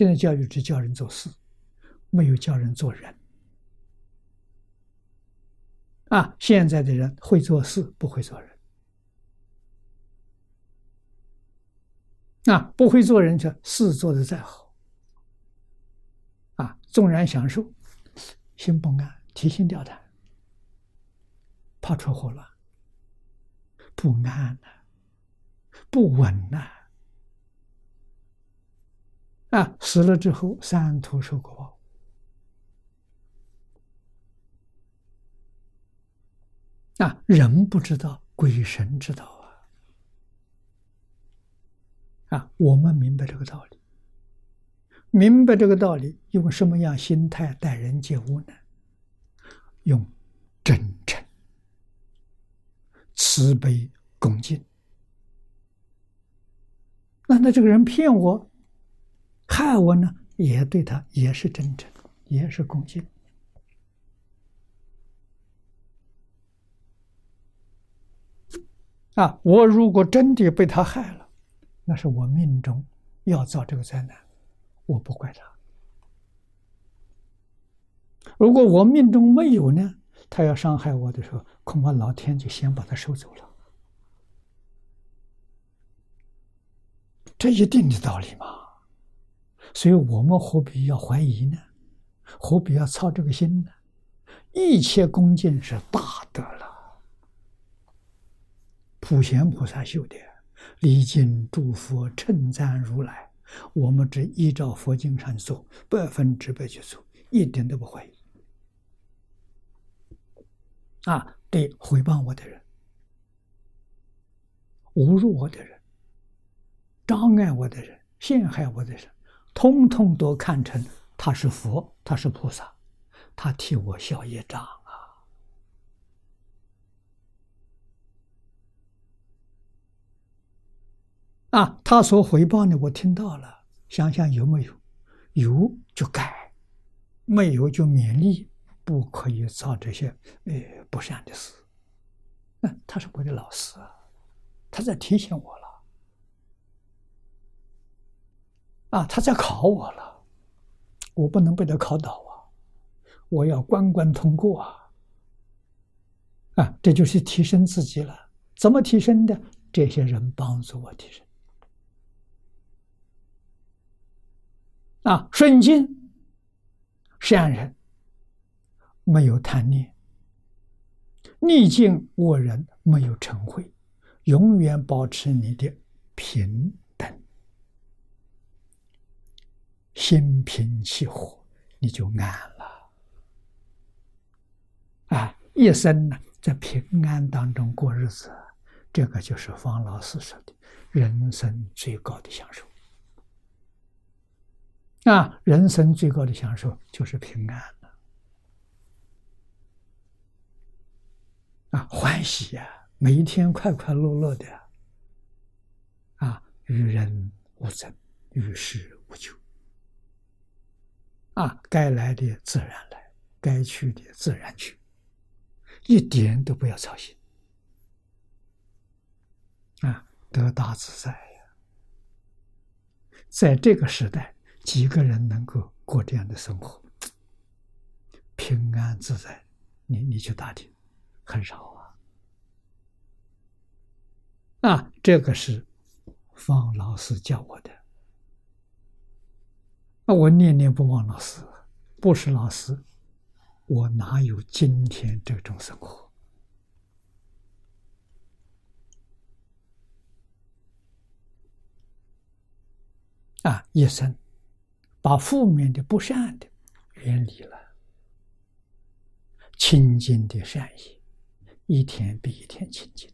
现在教育只教人做事，没有教人做人。啊，现在的人会做事，不会做人。啊，不会做人，这事做得再好，啊，纵然享受，心不安，提心吊胆，怕出祸乱，不安呐，不稳呐，啊死了之后三途受果报，啊，人不知道，鬼神知道。啊，我们明白这个道理，明白这个道理，用什么样心态待人接物呢？用真诚、慈悲、恭敬。那那这个人骗我、害我呢？也对他也是真诚，也是恭敬。啊，我如果真的被他害了。那是我命中要遭这个灾难，我不怪他。如果我命中没有呢？他要伤害我的时候，恐怕老天就先把他收走了。这一定的道理嘛。所以我们何必要怀疑呢？何必要操这个心呢？一切恭敬是大德了，普贤菩萨修的。礼敬诸佛，称赞如来，我们只依照佛经上做，百分之百去做，一点都不怀疑。啊，对诽谤我的人、侮辱我的人、障碍我的人、陷害我的人，通通都看成他是佛，他是菩萨，他替我消业障。啊，啊他所回报的我听到了，想想有没有？有就改，没有就勉励，不可以造这些呃不善的事。那他是我的老师，他在提醒我了。啊，他在考我了，我不能被他考倒啊，我要关关通过啊。啊，这就是提升自己了。怎么提升的？这些人帮助我提升。啊，顺境善人没有贪念，逆境恶人没有嗔恚，永远保持你的平心平气和，你就安了。啊，一生呢，在平安当中过日子，这个就是方老师说的人生最高的享受。啊，人生最高的享受就是平安了，啊，欢喜呀，每一天快快乐乐的，啊，与人无争，与世无求，啊，该来的自然来，该去的自然去，一点都不要操心，啊，得大自在呀，在这个时代。几个人能够过这样的生活，平安自在？你你去打听，很少啊。啊，这个是方老师教我的。我念念不忘老师，不是老师，我哪有今天这种生活？啊，一生。把负面的、不善的远离了，清净的善意，一天比一天清净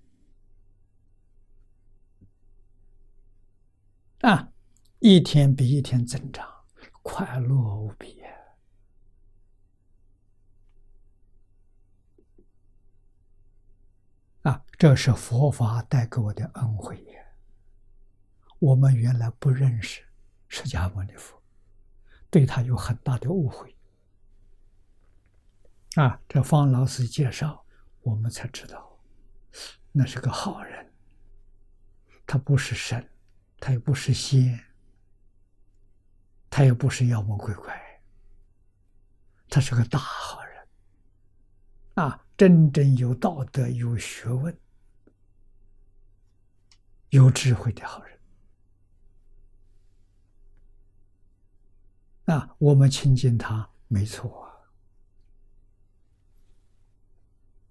啊，一天比一天增长，快乐无比啊！这是佛法带给我的恩惠。我们原来不认识释迦牟尼佛。对他有很大的误会啊！这方老师介绍，我们才知道，那是个好人。他不是神，他也不是仙，他也不是妖魔鬼怪，他是个大好人，啊，真正有道德、有学问、有智慧的好人。啊，我们亲近他没错。